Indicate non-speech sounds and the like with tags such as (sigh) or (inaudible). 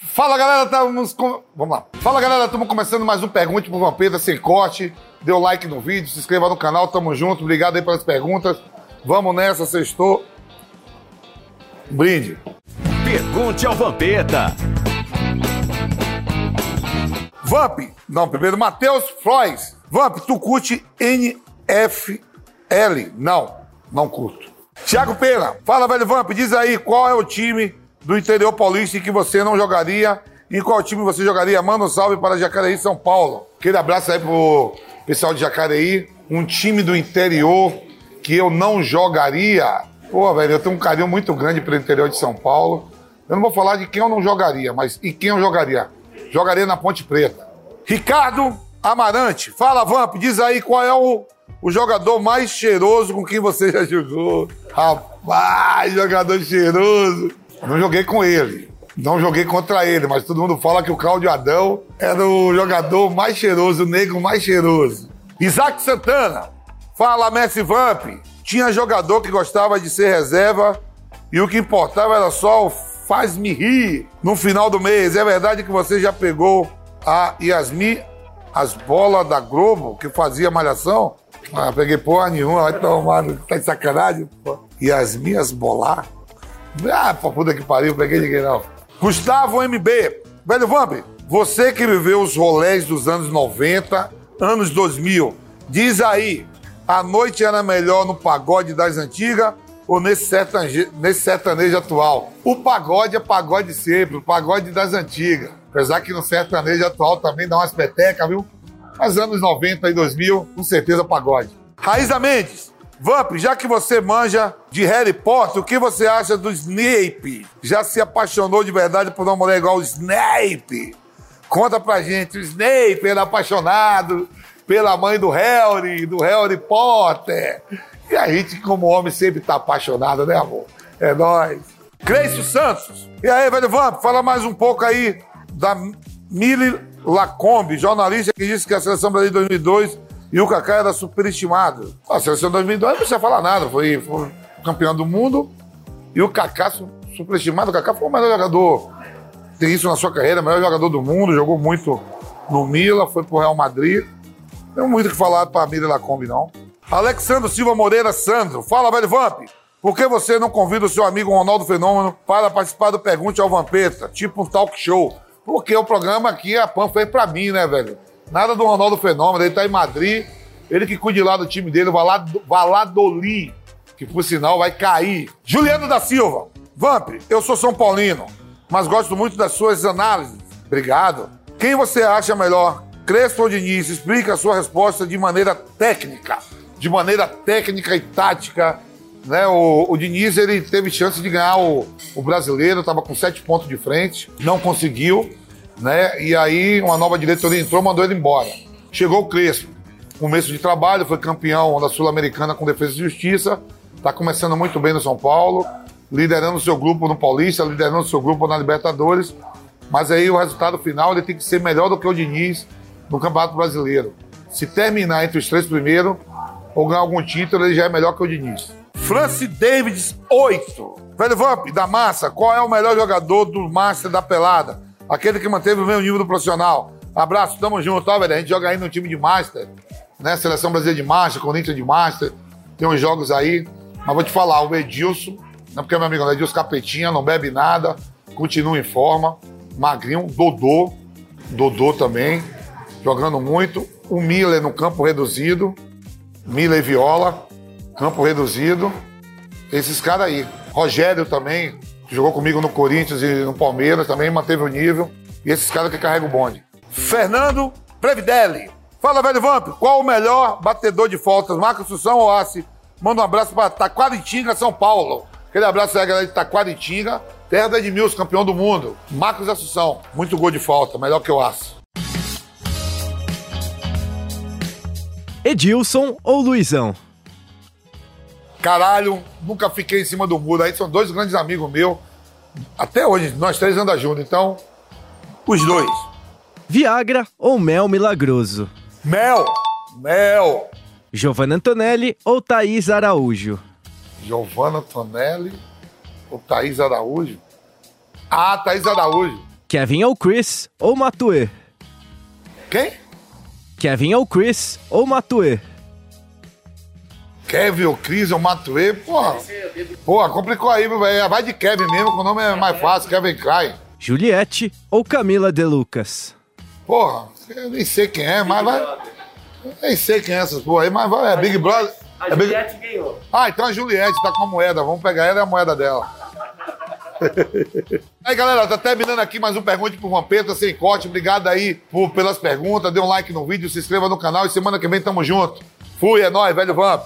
Fala galera, estamos com... Vamos lá. Fala galera, estamos começando mais um Pergunte pro Vampeta sem corte. Dê o like no vídeo, se inscreva no canal, tamo junto. Obrigado aí pelas perguntas. Vamos nessa, sextou. Brinde. Pergunte ao Vampeta. Vamp, não, primeiro Matheus Frois. Vamp, tu curte NFL? Não, não curto. Tiago Pena, fala velho Vamp, diz aí qual é o time do interior paulista em que você não jogaria e qual time você jogaria? Manda um salve para Jacareí, São Paulo. Aquele abraço aí pro pessoal de Jacareí. Um time do interior que eu não jogaria. Pô, velho, eu tenho um carinho muito grande pelo interior de São Paulo. Eu não vou falar de quem eu não jogaria, mas e quem eu jogaria? Jogaria na Ponte Preta. Ricardo Amarante, fala Vamp, diz aí qual é o, o jogador mais cheiroso com quem você já jogou. Rapaz, jogador cheiroso. Não joguei com ele. Não joguei contra ele, mas todo mundo fala que o Cláudio Adão era o jogador mais cheiroso, o negro mais cheiroso. Isaac Santana, fala Messi Vamp. Tinha jogador que gostava de ser reserva e o que importava era só o faz-me rir no final do mês. É verdade que você já pegou a Yasmin, as bolas da Globo, que fazia malhação? Ah, peguei porra nenhuma, vai tomar, tá de sacanagem? Pô. Yasmin, as bolar? Ah, pra puta que pariu, peguei ninguém não. Gustavo MB, velho Vamp, você que viveu os rolés dos anos 90, anos 2000, diz aí, a noite era melhor no pagode das antigas ou nesse sertanejo, nesse sertanejo atual? O pagode é pagode sempre, o pagode das antigas. Apesar que no sertanejo atual também dá umas petecas, viu? Mas anos 90 e 2000, com certeza pagode. Raíza Mendes, Vamp, já que você manja de Harry Potter, o que você acha do Snape? Já se apaixonou de verdade por uma mulher igual o Snape? Conta pra gente, o Snape era apaixonado pela mãe do Harry, do Harry Potter. E a gente, como homem, sempre tá apaixonado, né, amor? É nóis. Cleicio Santos. E aí, velho Vamp, fala mais um pouco aí da Mili Lacombe, jornalista que disse que a seleção brasileira de 2002 e o Kaká era superestimado. A seleção de 2002 não precisa falar nada, foi, foi campeão do mundo e o Kaká superestimado. O Kaká foi o melhor jogador, tem isso na sua carreira, melhor jogador do mundo, jogou muito no Mila, foi pro Real Madrid. Não tem muito o que falar pra Mili Lacombe, não. Alexandre Silva Moreira Sandro, fala, velho Vamp. Por que você não convida o seu amigo Ronaldo Fenômeno para participar do Pergunte ao Vampeta, tipo um talk show? Porque o programa aqui, a PAN fez pra mim, né, velho? Nada do Ronaldo Fenômeno, ele tá em Madrid, ele que cuide lá do time dele, Valado, Valadolid, que por sinal vai cair. Juliano da Silva, Vamp, eu sou São Paulino, mas gosto muito das suas análises. Obrigado. Quem você acha melhor, Crespo ou Diniz? Explica a sua resposta de maneira técnica, de maneira técnica e tática. Né? O, o Diniz ele teve chance de ganhar o, o brasileiro, estava com sete pontos de frente, não conseguiu né? E aí uma nova diretoria entrou, mandou ele embora. Chegou o Crespo, começo de trabalho, foi campeão da Sul-Americana com Defesa e Justiça, está começando muito bem no São Paulo, liderando seu grupo no Paulista, liderando seu grupo na Libertadores, mas aí o resultado final ele tem que ser melhor do que o Diniz no Campeonato Brasileiro. Se terminar entre os três primeiros ou ganhar algum título, ele já é melhor que o Diniz. Francis Davids, 8. Velho Vamp, da massa, qual é o melhor jogador do Master da pelada? Aquele que manteve o mesmo nível profissional. Abraço, tamo junto, tá, velho? A gente joga aí no time de Master, né? Seleção Brasileira de Master, Corinthians de Master, tem uns jogos aí. Mas vou te falar, o Edilson, não porque é meu amigo, o Edilson Capetinha, não bebe nada, continua em forma. Magrinho, Dodô, Dodô também, jogando muito. O Miller no campo reduzido, Miller e Viola, campo reduzido. Esses caras aí. Rogério também, jogou comigo no Corinthians e no Palmeiras, também manteve o nível. E esses caras que carregam o bonde. Fernando Previdelli. Fala, velho Vamp, qual o melhor batedor de faltas, Marcos Sussão ou Assi? Manda um abraço para Taquaritinga, São Paulo. Aquele abraço aí, galera de Taquaritinga, terra da Edmilson, campeão do mundo. Marcos Assunção, muito gol de falta, melhor que o Assi. Edilson ou Luizão? Caralho, nunca fiquei em cima do muro. Aí são dois grandes amigos meus. Até hoje, nós três andamos juntos. Então, os dois. Viagra ou mel milagroso? Mel! Mel! Giovanna Antonelli ou Thaís Araújo? Giovanna Antonelli ou Thaís Araújo? Ah, Thaís Araújo. Kevin ou Chris ou Matue? Quem? Kevin ou Chris ou Matue? Kevin ou Cris ou Matuê? Porra. Porra, complicou aí, velho. Vai de Kevin mesmo, que o nome é mais fácil. Kevin Cry. Juliette ou Camila De Lucas? Porra, eu nem sei quem é, mas vai. Eu nem sei quem é essas porra aí, mas vai. É Big Brother. A É Big... Juliette ganhou. Ah, então a Juliette tá com a moeda. Vamos pegar ela e a moeda dela. (laughs) aí, galera, tá terminando aqui mais um Pergunte pro Vampeta sem corte. Obrigado aí por, pelas perguntas. Dê um like no vídeo, se inscreva no canal e semana que vem tamo junto. Fui, é nóis, velho Vamp.